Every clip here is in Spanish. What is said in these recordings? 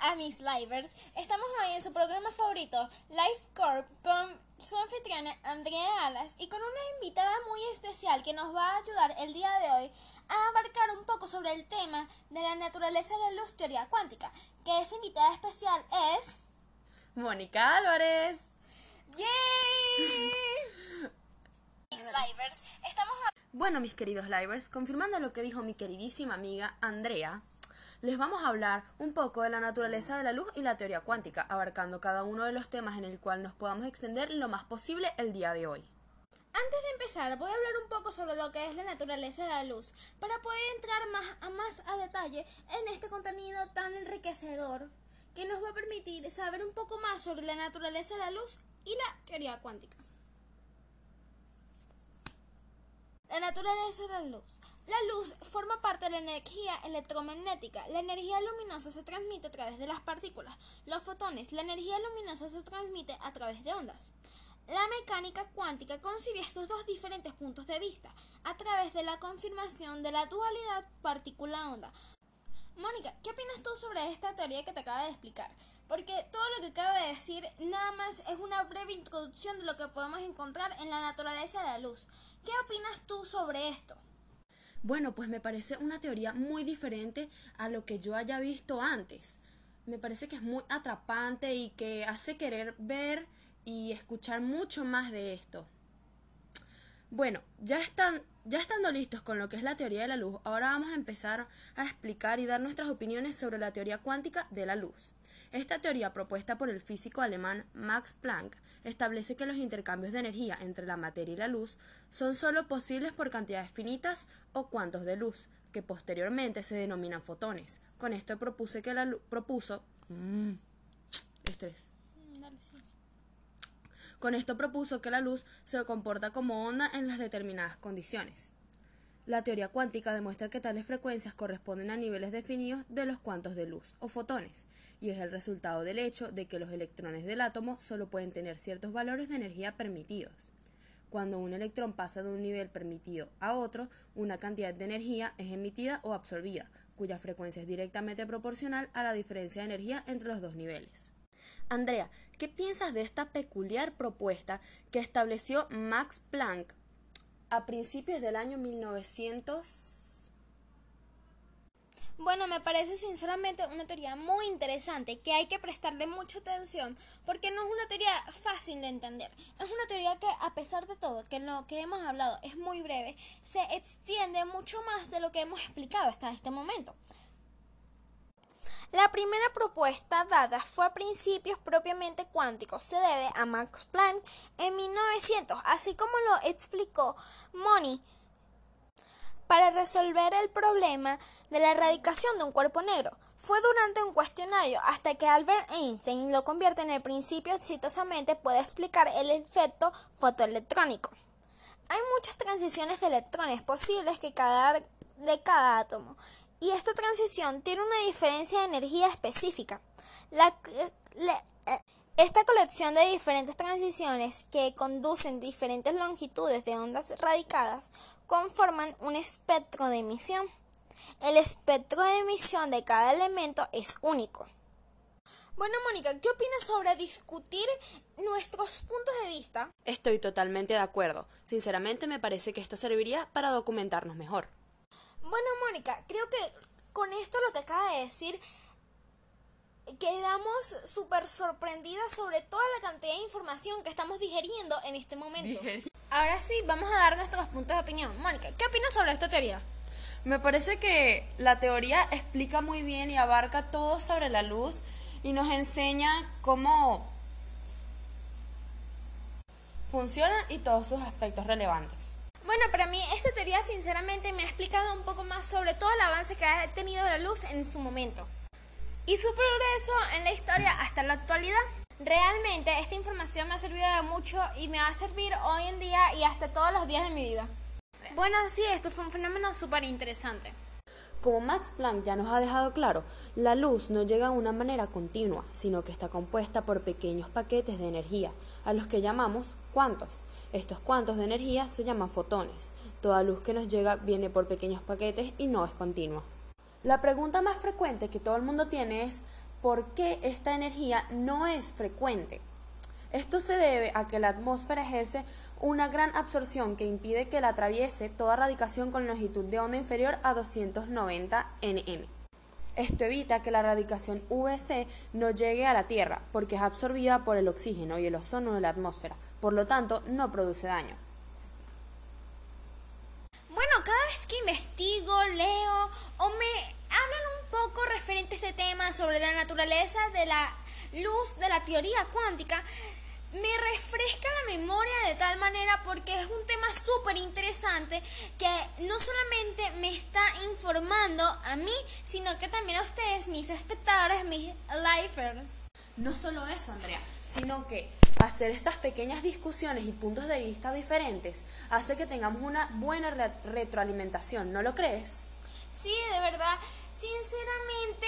a mis livers. Estamos hoy en su programa favorito, Life Corp, con su anfitriona Andrea Alas y con una invitada muy especial que nos va a ayudar el día de hoy a abarcar un poco sobre el tema de la naturaleza de la luz teoría cuántica, que esa invitada especial es... Mónica Álvarez. ¡Yay! Mis livers, estamos Bueno, mis queridos livers, confirmando lo que dijo mi queridísima amiga Andrea, les vamos a hablar un poco de la naturaleza de la luz y la teoría cuántica, abarcando cada uno de los temas en el cual nos podamos extender lo más posible el día de hoy. Antes de empezar, voy a hablar un poco sobre lo que es la naturaleza de la luz, para poder entrar más a más a detalle en este contenido tan enriquecedor que nos va a permitir saber un poco más sobre la naturaleza de la luz y la teoría cuántica. La naturaleza de la luz. La luz forma parte de la energía electromagnética. La energía luminosa se transmite a través de las partículas, los fotones. La energía luminosa se transmite a través de ondas. La mecánica cuántica concibe estos dos diferentes puntos de vista a través de la confirmación de la dualidad partícula-onda. Mónica, ¿qué opinas tú sobre esta teoría que te acabo de explicar? Porque todo lo que acabo de decir nada más es una breve introducción de lo que podemos encontrar en la naturaleza de la luz. ¿Qué opinas tú sobre esto? Bueno, pues me parece una teoría muy diferente a lo que yo haya visto antes. Me parece que es muy atrapante y que hace querer ver y escuchar mucho más de esto. Bueno, ya están ya estando listos con lo que es la teoría de la luz, ahora vamos a empezar a explicar y dar nuestras opiniones sobre la teoría cuántica de la luz. Esta teoría propuesta por el físico alemán Max Planck establece que los intercambios de energía entre la materia y la luz son sólo posibles por cantidades finitas o cuantos de luz, que posteriormente se denominan fotones. Con esto propuse que la luz propuso mmm, estrés. Con esto propuso que la luz se comporta como onda en las determinadas condiciones. La teoría cuántica demuestra que tales frecuencias corresponden a niveles definidos de los cuantos de luz o fotones, y es el resultado del hecho de que los electrones del átomo solo pueden tener ciertos valores de energía permitidos. Cuando un electrón pasa de un nivel permitido a otro, una cantidad de energía es emitida o absorbida, cuya frecuencia es directamente proporcional a la diferencia de energía entre los dos niveles. Andrea, ¿qué piensas de esta peculiar propuesta que estableció Max Planck a principios del año 1900? Bueno, me parece sinceramente una teoría muy interesante que hay que prestarle mucha atención porque no es una teoría fácil de entender. Es una teoría que a pesar de todo, que lo que hemos hablado es muy breve, se extiende mucho más de lo que hemos explicado hasta este momento. La primera propuesta dada fue a principios propiamente cuánticos. Se debe a Max Planck en 1900, así como lo explicó Moni para resolver el problema de la erradicación de un cuerpo negro. Fue durante un cuestionario hasta que Albert Einstein lo convierte en el principio exitosamente puede explicar el efecto fotoelectrónico. Hay muchas transiciones de electrones posibles que cada, de cada átomo y esta transición tiene una diferencia de energía específica. Esta colección de diferentes transiciones que conducen diferentes longitudes de ondas radicadas conforman un espectro de emisión. El espectro de emisión de cada elemento es único. Bueno, Mónica, ¿qué opinas sobre discutir nuestros puntos de vista? Estoy totalmente de acuerdo. Sinceramente me parece que esto serviría para documentarnos mejor. Bueno, Mónica, creo que con esto lo que acaba de decir quedamos súper sorprendidas sobre toda la cantidad de información que estamos digeriendo en este momento. Ahora sí, vamos a dar nuestros puntos de opinión. Mónica, ¿qué opinas sobre esta teoría? Me parece que la teoría explica muy bien y abarca todo sobre la luz y nos enseña cómo funciona y todos sus aspectos relevantes. Bueno, para mí esta teoría sinceramente me ha explicado un poco más sobre todo el avance que ha tenido la luz en su momento y su progreso en la historia hasta la actualidad. Realmente esta información me ha servido de mucho y me va a servir hoy en día y hasta todos los días de mi vida. Bueno, sí, esto fue un fenómeno súper interesante. Como Max Planck ya nos ha dejado claro, la luz no llega de una manera continua, sino que está compuesta por pequeños paquetes de energía, a los que llamamos cuantos. Estos cuantos de energía se llaman fotones. Toda luz que nos llega viene por pequeños paquetes y no es continua. La pregunta más frecuente que todo el mundo tiene es por qué esta energía no es frecuente. Esto se debe a que la atmósfera ejerce una gran absorción que impide que la atraviese toda radiación con longitud de onda inferior a 290 nm. Esto evita que la radiación UVC no llegue a la Tierra porque es absorbida por el oxígeno y el ozono de la atmósfera, por lo tanto no produce daño. Bueno, cada vez que investigo, leo o me hablan un poco referente a este tema sobre la naturaleza de la luz de la teoría cuántica, me refresca la memoria de tal manera porque es un tema súper interesante que no solamente me está informando a mí, sino que también a ustedes, mis espectadores, mis lifers. No solo eso, Andrea, sino que hacer estas pequeñas discusiones y puntos de vista diferentes hace que tengamos una buena retroalimentación, ¿no lo crees? Sí, de verdad, sinceramente,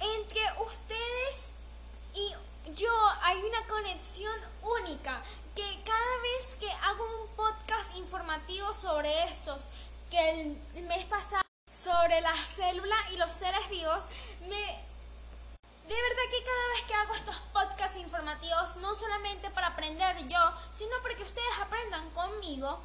entre ustedes y yo hay una conexión única que cada vez que hago un podcast informativo sobre estos, que el mes pasado sobre la célula y los seres vivos, me de verdad que cada vez que hago estos podcasts informativos, no solamente para aprender yo, sino para que ustedes aprendan conmigo,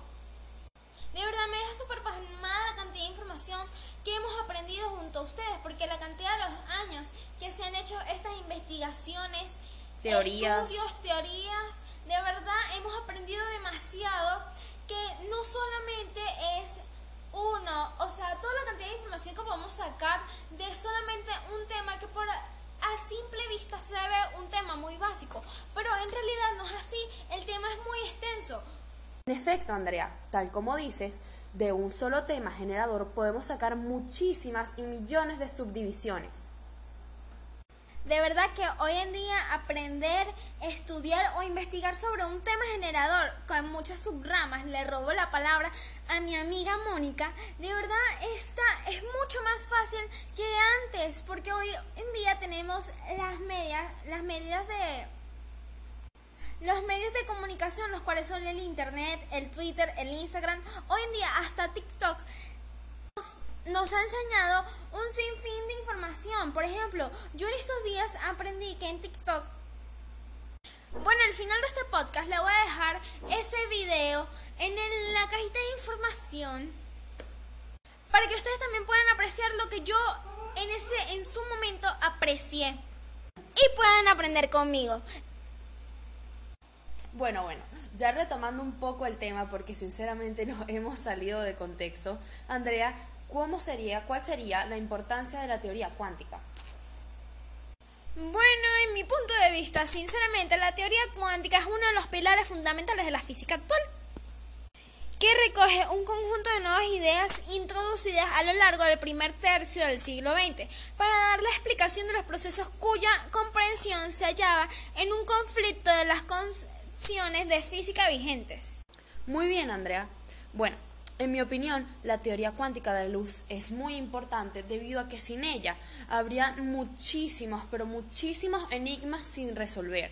de verdad me deja súper pasmada la cantidad de información que hemos aprendido junto a ustedes, porque la cantidad de los años que se han hecho estas investigaciones, teorías. estudios, teorías. De verdad hemos aprendido demasiado que no solamente es uno, o sea, toda la cantidad de información que podemos sacar de solamente un tema que por a simple vista se ve un tema muy básico, pero en realidad no es así, el tema es muy extenso. En efecto, Andrea, tal como dices, de un solo tema generador podemos sacar muchísimas y millones de subdivisiones. De verdad que hoy en día aprender, estudiar o investigar sobre un tema generador con muchas subramas, le robo la palabra a mi amiga Mónica, de verdad esta es mucho más fácil que antes, porque hoy en día tenemos las medias, las medidas de los medios de comunicación, los cuales son el internet, el Twitter, el Instagram, hoy en día hasta TikTok nos ha enseñado un sinfín de información. Por ejemplo, yo en estos días aprendí que en TikTok... Bueno, al final de este podcast le voy a dejar ese video en la cajita de información para que ustedes también puedan apreciar lo que yo en ese en su momento aprecié y puedan aprender conmigo. Bueno, bueno, ya retomando un poco el tema porque sinceramente nos hemos salido de contexto, Andrea, ¿cómo sería, cuál sería la importancia de la teoría cuántica? Bueno, en mi punto de vista, sinceramente, la teoría cuántica es uno de los pilares fundamentales de la física actual, que recoge un conjunto de nuevas ideas introducidas a lo largo del primer tercio del siglo XX para dar la explicación de los procesos cuya comprensión se hallaba en un conflicto de las concepciones de física vigentes. Muy bien, Andrea. Bueno, en mi opinión, la teoría cuántica de la luz es muy importante debido a que sin ella habría muchísimos, pero muchísimos enigmas sin resolver.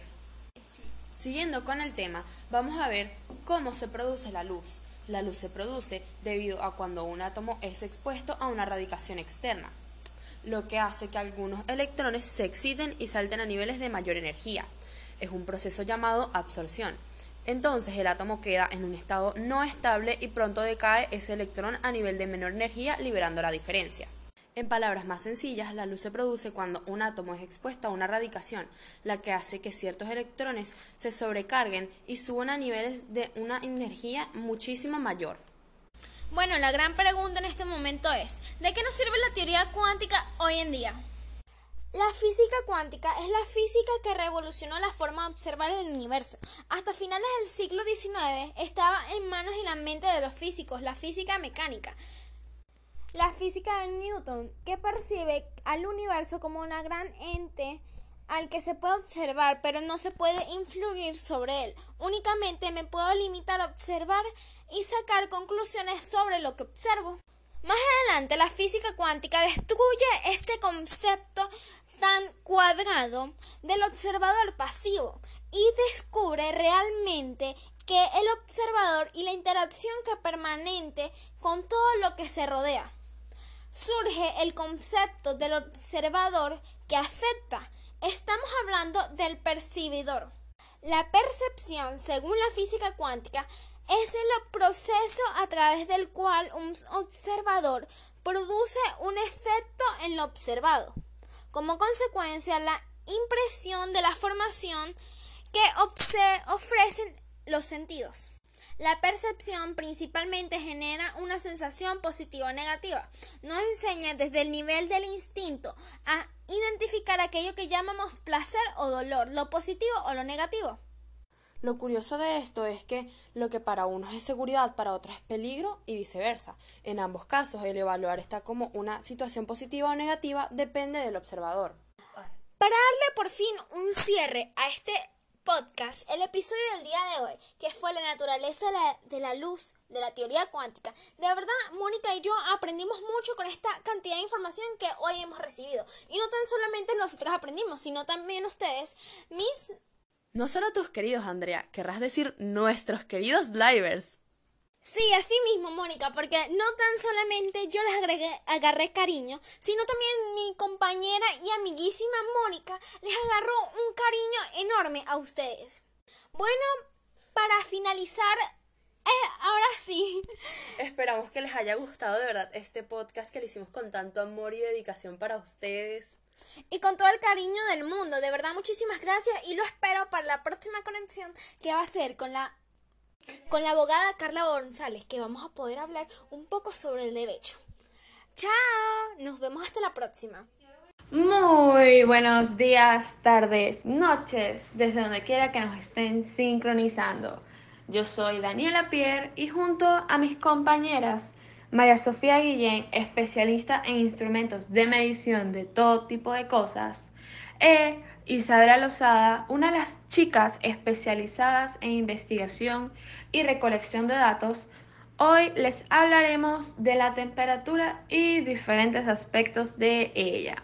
Siguiendo con el tema, vamos a ver cómo se produce la luz. La luz se produce debido a cuando un átomo es expuesto a una radiación externa, lo que hace que algunos electrones se exciten y salten a niveles de mayor energía. Es un proceso llamado absorción entonces el átomo queda en un estado no estable y pronto decae ese electrón a nivel de menor energía liberando la diferencia. En palabras más sencillas, la luz se produce cuando un átomo es expuesto a una radiación, la que hace que ciertos electrones se sobrecarguen y suban a niveles de una energía muchísimo mayor. Bueno, la gran pregunta en este momento es, ¿de qué nos sirve la teoría cuántica hoy en día? La física cuántica es la física que revolucionó la forma de observar el universo. Hasta finales del siglo XIX estaba en manos y la mente de los físicos, la física mecánica. La física de Newton, que percibe al universo como una gran ente al que se puede observar, pero no se puede influir sobre él. Únicamente me puedo limitar a observar y sacar conclusiones sobre lo que observo. Más adelante, la física cuántica destruye este concepto tan cuadrado del observador pasivo y descubre realmente que el observador y la interacción que permanente con todo lo que se rodea. Surge el concepto del observador que afecta. Estamos hablando del percibidor. La percepción, según la física cuántica, es el proceso a través del cual un observador produce un efecto en lo observado. Como consecuencia, la impresión de la formación que ofrecen los sentidos. La percepción principalmente genera una sensación positiva o negativa. Nos enseña desde el nivel del instinto a identificar aquello que llamamos placer o dolor, lo positivo o lo negativo. Lo curioso de esto es que lo que para unos es seguridad, para otros es peligro y viceversa. En ambos casos, el evaluar está como una situación positiva o negativa depende del observador. Para darle por fin un cierre a este podcast, el episodio del día de hoy, que fue la naturaleza de la, luz, de la teoría cuántica. De verdad, Mónica y yo aprendimos mucho con esta cantidad de información que hoy hemos recibido. Y no tan solamente nosotros aprendimos, sino también ustedes, mis... No solo tus queridos, Andrea, querrás decir nuestros queridos livers. Sí, así mismo, Mónica, porque no tan solamente yo les agregué, agarré cariño, sino también mi compañera y amiguísima Mónica les agarró un cariño enorme a ustedes. Bueno, para finalizar, eh, ahora sí. Esperamos que les haya gustado de verdad este podcast que le hicimos con tanto amor y dedicación para ustedes. Y con todo el cariño del mundo. De verdad, muchísimas gracias y lo espero para la próxima conexión que va a ser con la con la abogada Carla González, que vamos a poder hablar un poco sobre el derecho. Chao, nos vemos hasta la próxima. Muy buenos días, tardes, noches, desde donde quiera que nos estén sincronizando. Yo soy Daniela Pierre y junto a mis compañeras María Sofía Guillén, especialista en instrumentos de medición de todo tipo de cosas, e Isabela Lozada, una de las chicas especializadas en investigación y recolección de datos, hoy les hablaremos de la temperatura y diferentes aspectos de ella.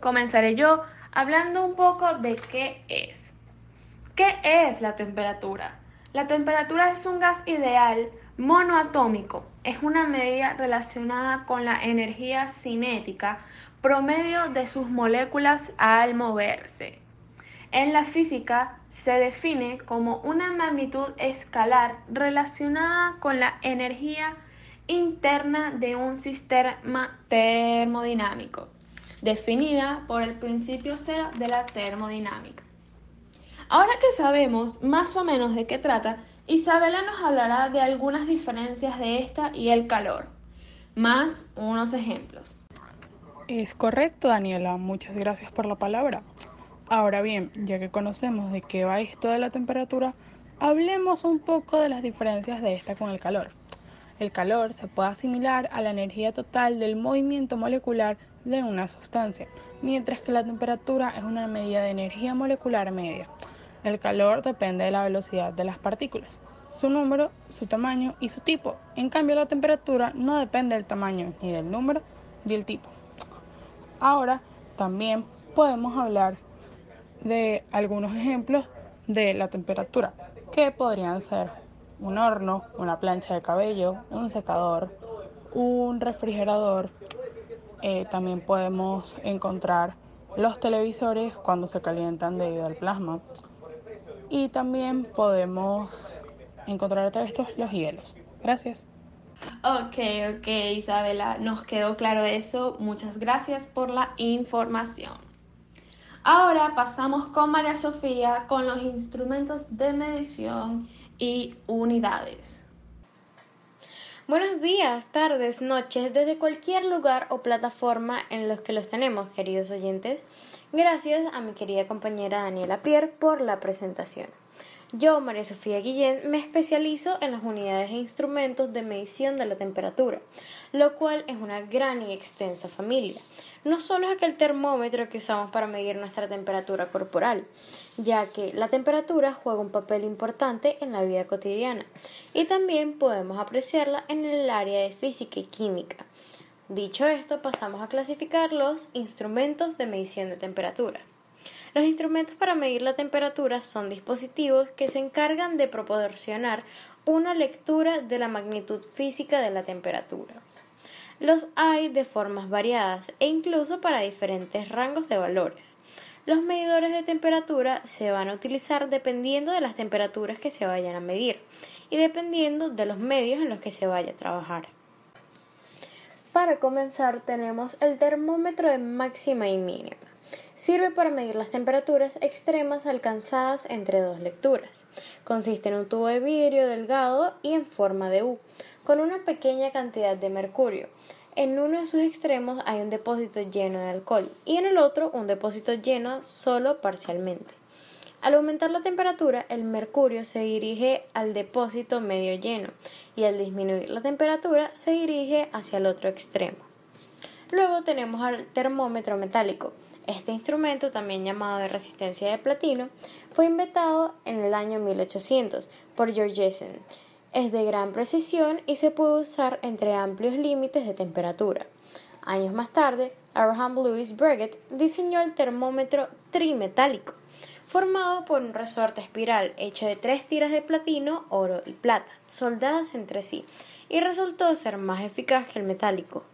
Comenzaré yo hablando un poco de qué es. ¿Qué es la temperatura? La temperatura es un gas ideal monoatómico. Es una medida relacionada con la energía cinética promedio de sus moléculas al moverse. En la física se define como una magnitud escalar relacionada con la energía interna de un sistema termodinámico, definida por el principio cero de la termodinámica. Ahora que sabemos más o menos de qué trata, Isabela nos hablará de algunas diferencias de esta y el calor, más unos ejemplos. Es correcto, Daniela. Muchas gracias por la palabra. Ahora bien, ya que conocemos de qué va esto de la temperatura, hablemos un poco de las diferencias de esta con el calor. El calor se puede asimilar a la energía total del movimiento molecular de una sustancia, mientras que la temperatura es una medida de energía molecular media. El calor depende de la velocidad de las partículas, su número, su tamaño y su tipo. En cambio, la temperatura no depende del tamaño ni del número ni del tipo. Ahora también podemos hablar de algunos ejemplos de la temperatura, que podrían ser un horno, una plancha de cabello, un secador, un refrigerador. Eh, también podemos encontrar los televisores cuando se calientan debido al plasma. Y también podemos encontrar a través de estos los hielos. Gracias. Ok, ok, Isabela, nos quedó claro eso. Muchas gracias por la información. Ahora pasamos con María Sofía con los instrumentos de medición y unidades. Buenos días, tardes, noches, desde cualquier lugar o plataforma en los que los tenemos, queridos oyentes. Gracias a mi querida compañera Daniela Pierre por la presentación. Yo, María Sofía Guillén, me especializo en las unidades e instrumentos de medición de la temperatura, lo cual es una gran y extensa familia. No solo es aquel termómetro que usamos para medir nuestra temperatura corporal, ya que la temperatura juega un papel importante en la vida cotidiana y también podemos apreciarla en el área de física y química. Dicho esto, pasamos a clasificar los instrumentos de medición de temperatura. Los instrumentos para medir la temperatura son dispositivos que se encargan de proporcionar una lectura de la magnitud física de la temperatura. Los hay de formas variadas e incluso para diferentes rangos de valores. Los medidores de temperatura se van a utilizar dependiendo de las temperaturas que se vayan a medir y dependiendo de los medios en los que se vaya a trabajar. Para comenzar tenemos el termómetro de máxima y mínima. Sirve para medir las temperaturas extremas alcanzadas entre dos lecturas. Consiste en un tubo de vidrio delgado y en forma de U, con una pequeña cantidad de mercurio. En uno de sus extremos hay un depósito lleno de alcohol y en el otro un depósito lleno solo parcialmente. Al aumentar la temperatura, el mercurio se dirige al depósito medio lleno y al disminuir la temperatura se dirige hacia el otro extremo. Luego tenemos al termómetro metálico. Este instrumento, también llamado de resistencia de platino, fue inventado en el año 1800 por George Jessen. Es de gran precisión y se puede usar entre amplios límites de temperatura. Años más tarde, Abraham Louis Breguet diseñó el termómetro trimetálico formado por un resorte espiral hecho de tres tiras de platino, oro y plata, soldadas entre sí, y resultó ser más eficaz que el metálico.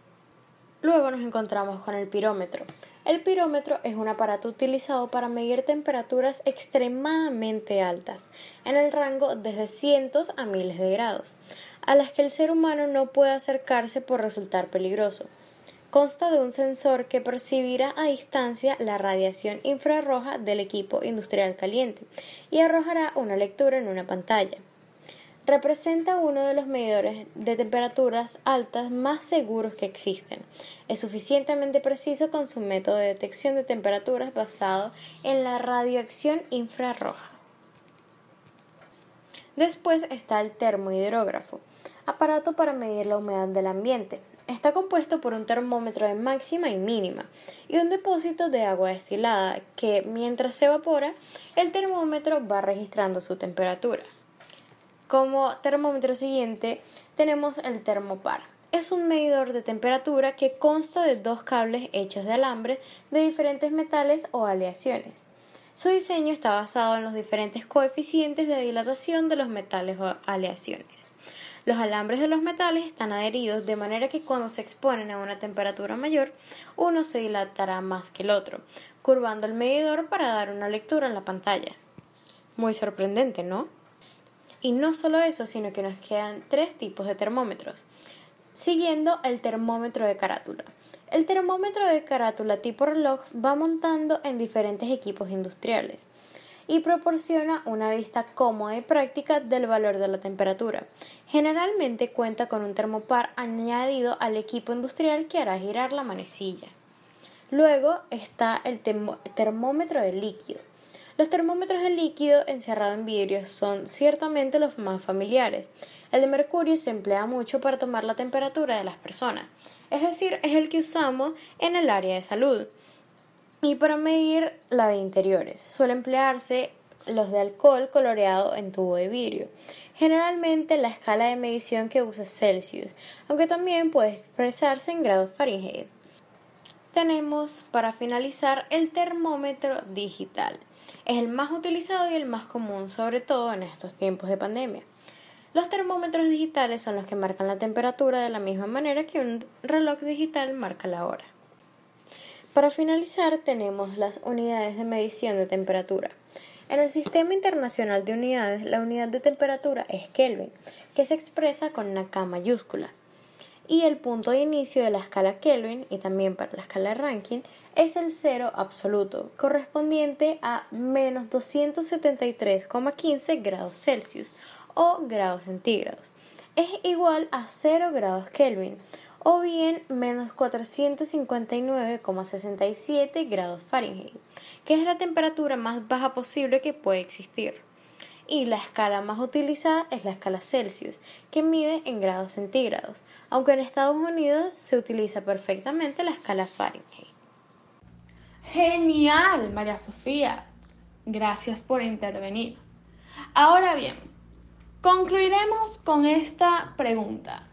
Luego nos encontramos con el pirómetro. El pirómetro es un aparato utilizado para medir temperaturas extremadamente altas, en el rango desde cientos a miles de grados, a las que el ser humano no puede acercarse por resultar peligroso. Consta de un sensor que percibirá a distancia la radiación infrarroja del equipo industrial caliente y arrojará una lectura en una pantalla. Representa uno de los medidores de temperaturas altas más seguros que existen. Es suficientemente preciso con su método de detección de temperaturas basado en la radiación infrarroja. Después está el termohidrógrafo, aparato para medir la humedad del ambiente. Está compuesto por un termómetro de máxima y mínima y un depósito de agua destilada que mientras se evapora el termómetro va registrando su temperatura. Como termómetro siguiente tenemos el termopar. Es un medidor de temperatura que consta de dos cables hechos de alambre de diferentes metales o aleaciones. Su diseño está basado en los diferentes coeficientes de dilatación de los metales o aleaciones. Los alambres de los metales están adheridos de manera que cuando se exponen a una temperatura mayor, uno se dilatará más que el otro, curvando el medidor para dar una lectura en la pantalla. Muy sorprendente, ¿no? Y no solo eso, sino que nos quedan tres tipos de termómetros, siguiendo el termómetro de carátula. El termómetro de carátula tipo reloj va montando en diferentes equipos industriales y proporciona una vista cómoda y práctica del valor de la temperatura. Generalmente cuenta con un termopar añadido al equipo industrial que hará girar la manecilla. Luego está el termómetro de líquido. Los termómetros de líquido encerrado en vidrio son ciertamente los más familiares. El de mercurio se emplea mucho para tomar la temperatura de las personas, es decir, es el que usamos en el área de salud. Y para medir la de interiores, suele emplearse los de alcohol coloreado en tubo de vidrio. Generalmente la escala de medición que usa Celsius, aunque también puede expresarse en grados Fahrenheit. Tenemos para finalizar el termómetro digital. Es el más utilizado y el más común, sobre todo en estos tiempos de pandemia. Los termómetros digitales son los que marcan la temperatura de la misma manera que un reloj digital marca la hora. Para finalizar tenemos las unidades de medición de temperatura. En el Sistema Internacional de Unidades, la unidad de temperatura es Kelvin, que se expresa con una K mayúscula. Y el punto de inicio de la escala Kelvin, y también para la escala Rankin, es el cero absoluto, correspondiente a menos 273,15 grados Celsius o grados centígrados. Es igual a 0 grados Kelvin o bien menos 459,67 grados Fahrenheit, que es la temperatura más baja posible que puede existir. Y la escala más utilizada es la escala Celsius, que mide en grados centígrados, aunque en Estados Unidos se utiliza perfectamente la escala Fahrenheit. Genial, María Sofía. Gracias por intervenir. Ahora bien, concluiremos con esta pregunta.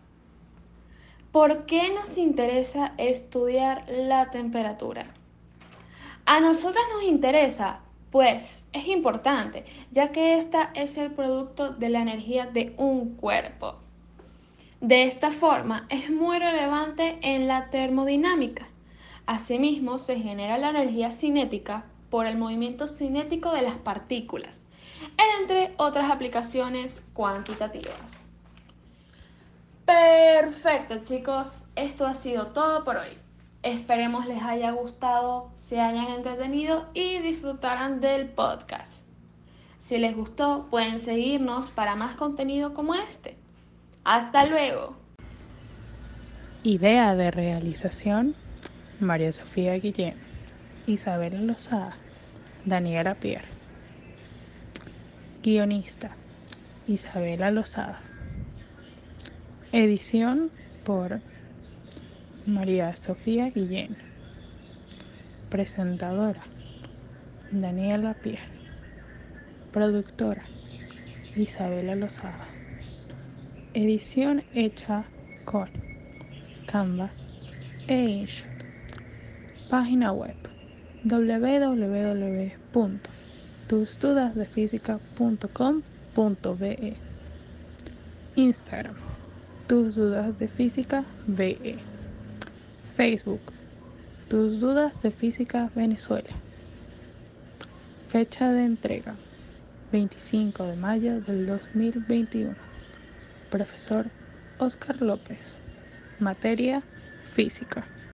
¿Por qué nos interesa estudiar la temperatura? A nosotras nos interesa, pues es importante, ya que esta es el producto de la energía de un cuerpo. De esta forma es muy relevante en la termodinámica. Asimismo, se genera la energía cinética por el movimiento cinético de las partículas, entre otras aplicaciones cuantitativas. Perfecto chicos, esto ha sido todo por hoy. Esperemos les haya gustado, se hayan entretenido y disfrutaran del podcast. Si les gustó, pueden seguirnos para más contenido como este. Hasta luego. Idea de realización, María Sofía Guillén, Isabela Lozada, Daniela Pierre. Guionista, Isabela Lozada. Edición por María Sofía Guillén. Presentadora, Daniela Pierre. Productora, Isabela Lozada. Edición hecha con Canva e. Página web www.tusdudasdefísica.com.be Instagram Tus Dudas de Física BE Facebook. Tus Dudas de Física Venezuela. Fecha de entrega 25 de mayo del 2021 Profesor Oscar López. Materia Física